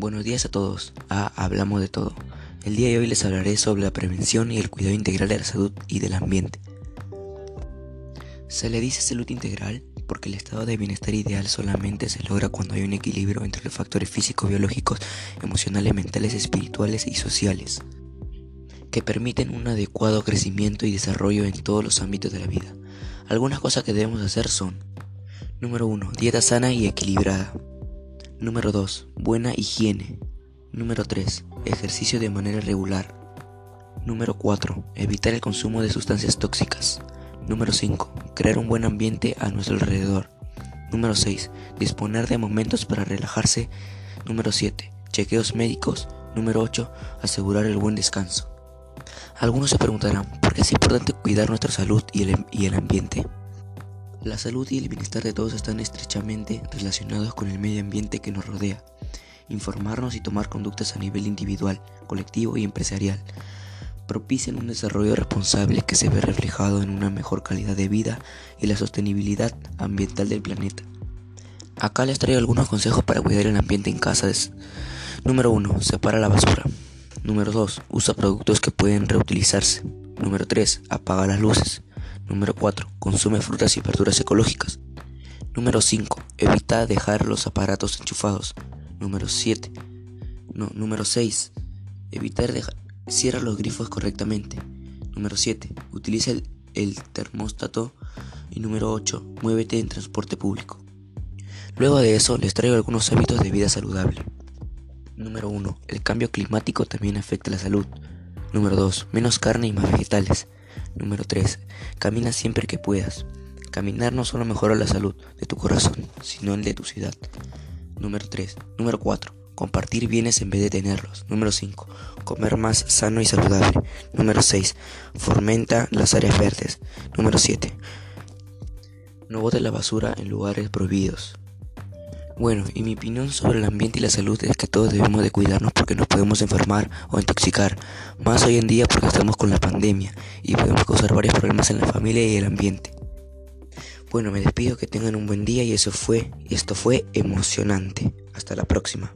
Buenos días a todos. Ah, hablamos de todo. El día de hoy les hablaré sobre la prevención y el cuidado integral de la salud y del ambiente. Se le dice salud integral porque el estado de bienestar ideal solamente se logra cuando hay un equilibrio entre los factores físicos, biológicos, emocionales, mentales, espirituales y sociales, que permiten un adecuado crecimiento y desarrollo en todos los ámbitos de la vida. Algunas cosas que debemos hacer son, número 1, dieta sana y equilibrada. Número 2. Buena higiene. Número 3. Ejercicio de manera regular. Número 4. Evitar el consumo de sustancias tóxicas. Número 5. Crear un buen ambiente a nuestro alrededor. Número 6. Disponer de momentos para relajarse. Número 7. Chequeos médicos. Número 8. Asegurar el buen descanso. Algunos se preguntarán, ¿por qué es importante cuidar nuestra salud y el, y el ambiente? La salud y el bienestar de todos están estrechamente relacionados con el medio ambiente que nos rodea. Informarnos y tomar conductas a nivel individual, colectivo y empresarial propician un desarrollo responsable que se ve reflejado en una mejor calidad de vida y la sostenibilidad ambiental del planeta. Acá les traigo algunos consejos para cuidar el ambiente en casa. Número 1. Separa la basura. Número 2. Usa productos que pueden reutilizarse. Número 3. Apaga las luces. Número 4. Consume frutas y verduras ecológicas. Número 5. Evita dejar los aparatos enchufados. Número 7. No, número 6. Evitar dejar. Cierra los grifos correctamente. Número 7. Utiliza el, el. Y número 8. Muévete en transporte público. Luego de eso les traigo algunos hábitos de vida saludable. Número 1. El cambio climático también afecta la salud. Número 2. Menos carne y más vegetales. Número 3. Camina siempre que puedas. Caminar no solo mejora la salud de tu corazón, sino el de tu ciudad. Número 3. Número 4. Compartir bienes en vez de tenerlos. Número 5. Comer más sano y saludable. Número 6. Fomenta las áreas verdes. Número 7. No bote la basura en lugares prohibidos. Bueno, y mi opinión sobre el ambiente y la salud es que todos debemos de cuidarnos porque nos podemos enfermar o intoxicar, más hoy en día porque estamos con la pandemia y podemos causar varios problemas en la familia y el ambiente. Bueno, me despido, que tengan un buen día y eso fue, y esto fue emocionante. Hasta la próxima.